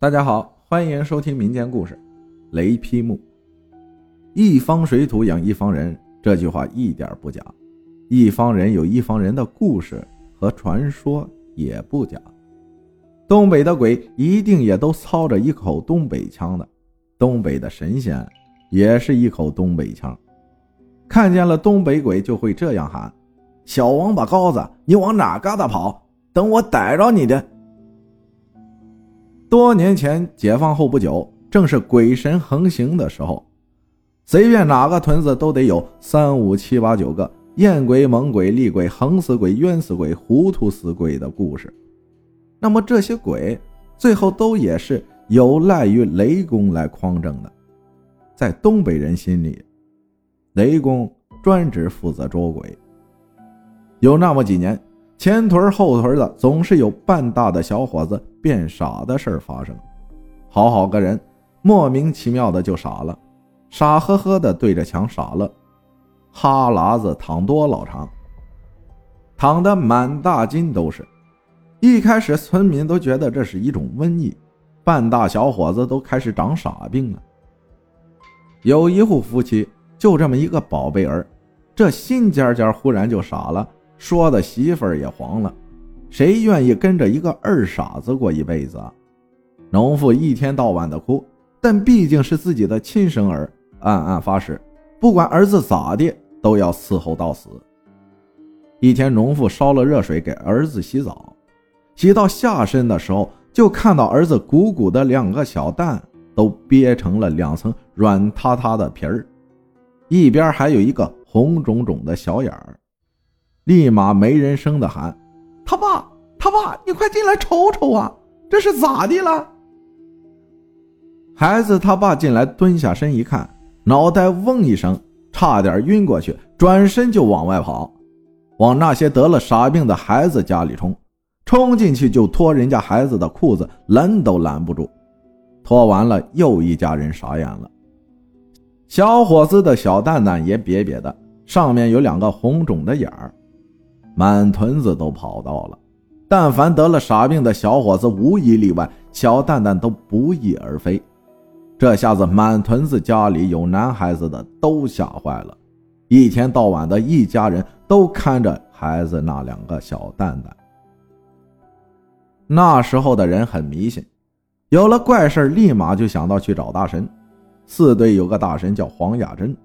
大家好，欢迎收听民间故事《雷劈木》。一方水土养一方人，这句话一点不假。一方人有一方人的故事和传说，也不假。东北的鬼一定也都操着一口东北腔的，东北的神仙也是一口东北腔。看见了东北鬼，就会这样喊：“小王八羔子，你往哪嘎达跑？等我逮着你的！”多年前解放后不久，正是鬼神横行的时候，随便哪个屯子都得有三五七八九个艳鬼、猛鬼、厉鬼、横死鬼、冤死鬼、糊涂死鬼的故事。那么这些鬼最后都也是有赖于雷公来匡正的。在东北人心里，雷公专职负责捉鬼。有那么几年。前屯后屯的总是有半大的小伙子变傻的事儿发生，好好个人莫名其妙的就傻了，傻呵呵的对着墙傻了，哈喇子淌多老长，淌得满大街都是。一开始村民都觉得这是一种瘟疫，半大小伙子都开始长傻病了。有一户夫妻就这么一个宝贝儿，这心尖尖忽然就傻了。说的媳妇儿也黄了，谁愿意跟着一个二傻子过一辈子啊？农妇一天到晚的哭，但毕竟是自己的亲生儿，暗暗发誓，不管儿子咋的，都要伺候到死。一天，农妇烧了热水给儿子洗澡，洗到下身的时候，就看到儿子鼓鼓的两个小蛋都憋成了两层软塌塌的皮儿，一边还有一个红肿肿的小眼儿。立马没人声的喊：“他爸，他爸，你快进来瞅瞅啊！这是咋的了？”孩子他爸进来，蹲下身一看，脑袋嗡一声，差点晕过去，转身就往外跑，往那些得了傻病的孩子家里冲。冲进去就脱人家孩子的裤子，拦都拦不住。脱完了，又一家人傻眼了。小伙子的小蛋蛋也瘪瘪的，上面有两个红肿的眼儿。满屯子都跑到了，但凡得了傻病的小伙子，无一例外，小蛋蛋都不翼而飞。这下子满屯子家里有男孩子的都吓坏了，一天到晚的一家人都看着孩子那两个小蛋蛋。那时候的人很迷信，有了怪事立马就想到去找大神。四队有个大神叫黄雅珍，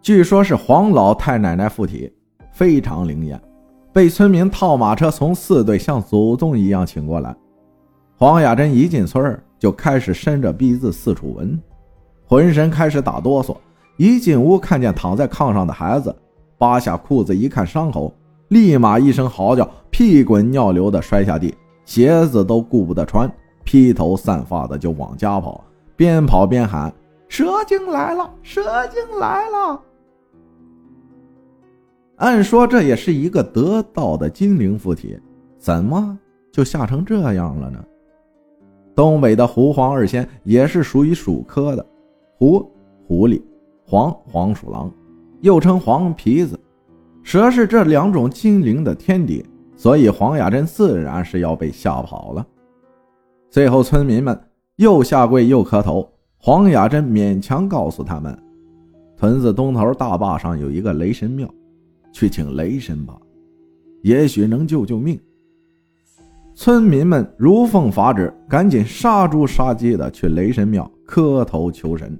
据说是黄老太奶奶附体，非常灵验。被村民套马车从四队像祖宗一样请过来。黄雅珍一进村就开始伸着鼻子四处闻，浑身开始打哆嗦。一进屋看见躺在炕上的孩子，扒下裤子一看伤口，立马一声嚎叫，屁滚尿流的摔下地，鞋子都顾不得穿，披头散发的就往家跑，边跑边喊：“蛇精来了，蛇精来了！”按说这也是一个得道的精灵附体，怎么就吓成这样了呢？东北的狐黄二仙也是属于鼠科的，狐狐狸，黄黄鼠狼，又称黄皮子，蛇是这两种精灵的天敌，所以黄雅珍自然是要被吓跑了。最后村民们又下跪又磕头，黄雅珍勉强告诉他们，屯子东头大坝上有一个雷神庙。去请雷神吧，也许能救救命。村民们如奉法旨，赶紧杀猪杀鸡的去雷神庙磕头求神。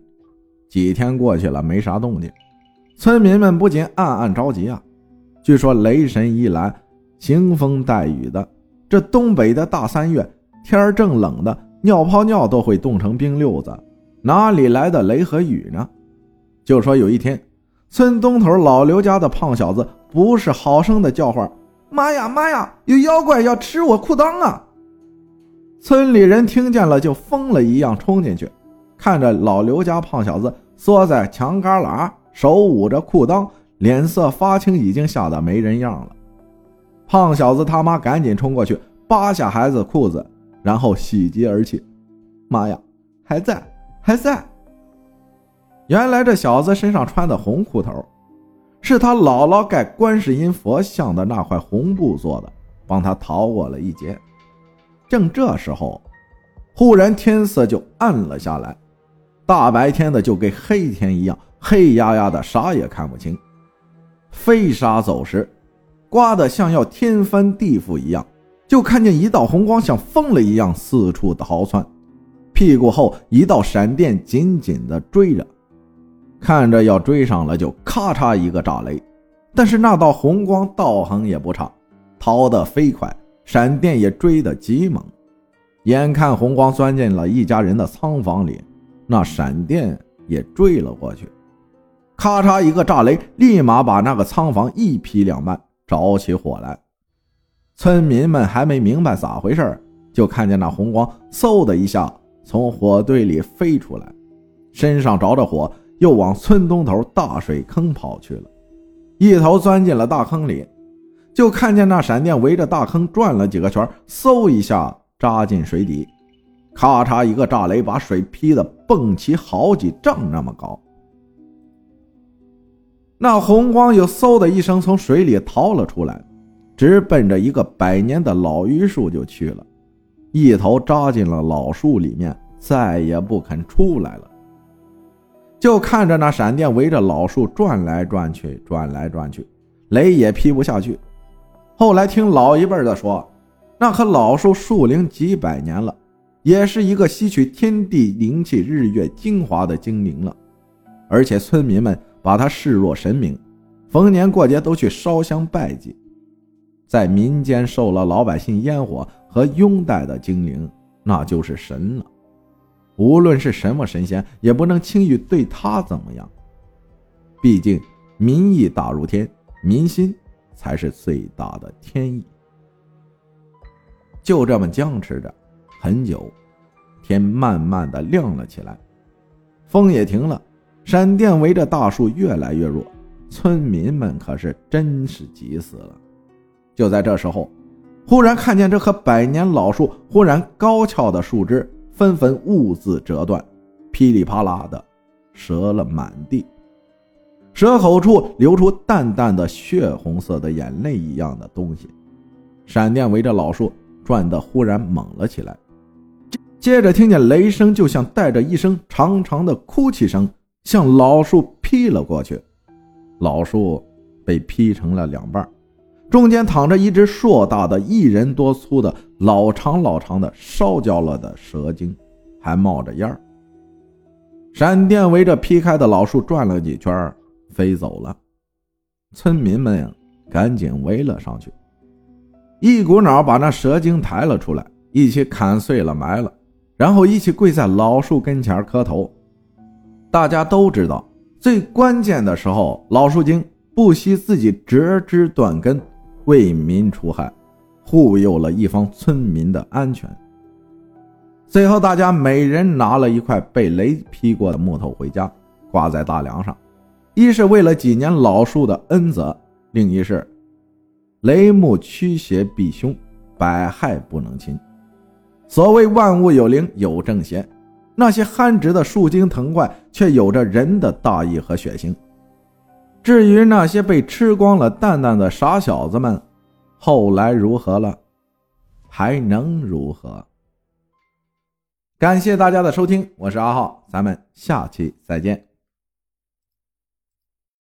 几天过去了，没啥动静，村民们不禁暗暗着急啊。据说雷神一来，腥风带雨的。这东北的大三月，天正冷的，尿泡尿都会冻成冰溜子，哪里来的雷和雨呢？就说有一天。村东头老刘家的胖小子不是好声的叫唤：“妈呀妈呀，有妖怪要吃我裤裆啊！”村里人听见了就疯了一样冲进去，看着老刘家胖小子缩在墙旮旯，手捂着裤裆，脸色发青，已经吓得没人样了。胖小子他妈赶紧冲过去扒下孩子裤子，然后喜极而泣：“妈呀，还在，还在！”原来这小子身上穿的红裤头，是他姥姥盖观世音佛像的那块红布做的，帮他逃过了一劫。正这时候，忽然天色就暗了下来，大白天的就跟黑天一样，黑压压的，啥也看不清。飞沙走石，刮得像要天翻地覆一样。就看见一道红光像疯了一样四处逃窜，屁股后一道闪电紧紧的追着，看着要追上了，就咔嚓一个炸雷。但是那道红光道行也不差，逃得飞快，闪电也追得极猛。眼看红光钻进了一家人的仓房里，那闪电也追了过去，咔嚓一个炸雷，立马把那个仓房一劈两半，着起火来。村民们还没明白咋回事就看见那红光嗖的一下从火堆里飞出来，身上着着火，又往村东头大水坑跑去了。一头钻进了大坑里，就看见那闪电围着大坑转了几个圈，嗖一下扎进水底，咔嚓一个炸雷，把水劈得蹦起好几丈那么高。那红光又嗖的一声从水里逃了出来。直奔着一个百年的老榆树就去了，一头扎进了老树里面，再也不肯出来了。就看着那闪电围着老树转来转去，转来转去，雷也劈不下去。后来听老一辈的说，那棵老树树龄几百年了，也是一个吸取天地灵气、日月精华的精灵了，而且村民们把它视若神明，逢年过节都去烧香拜祭。在民间受了老百姓烟火和拥戴的精灵，那就是神了。无论是什么神仙，也不能轻易对他怎么样。毕竟民意大如天，民心才是最大的天意。就这么僵持着很久，天慢慢的亮了起来，风也停了，闪电围着大树越来越弱，村民们可是真是急死了。就在这时候，忽然看见这棵百年老树，忽然高翘的树枝纷纷兀自折断，噼里啪啦的折了满地，蛇口处流出淡淡的血红色的眼泪一样的东西。闪电围着老树转得忽然猛了起来，接着听见雷声，就像带着一声长长的哭泣声，向老树劈了过去。老树被劈成了两半。中间躺着一只硕大的、一人多粗的、老长老长的烧焦了的蛇精，还冒着烟儿。闪电围着劈开的老树转了几圈，飞走了。村民们呀赶紧围了上去，一股脑把那蛇精抬了出来，一起砍碎了埋了，然后一起跪在老树跟前磕头。大家都知道，最关键的时候，老树精不惜自己折枝断根。为民除害，护佑了一方村民的安全。最后，大家每人拿了一块被雷劈过的木头回家，挂在大梁上。一是为了几年老树的恩泽，另一是雷木驱邪避凶，百害不能侵。所谓万物有灵，有正邪，那些憨直的树精藤怪，却有着人的大义和血性。至于那些被吃光了蛋蛋的傻小子们，后来如何了？还能如何？感谢大家的收听，我是阿浩，咱们下期再见。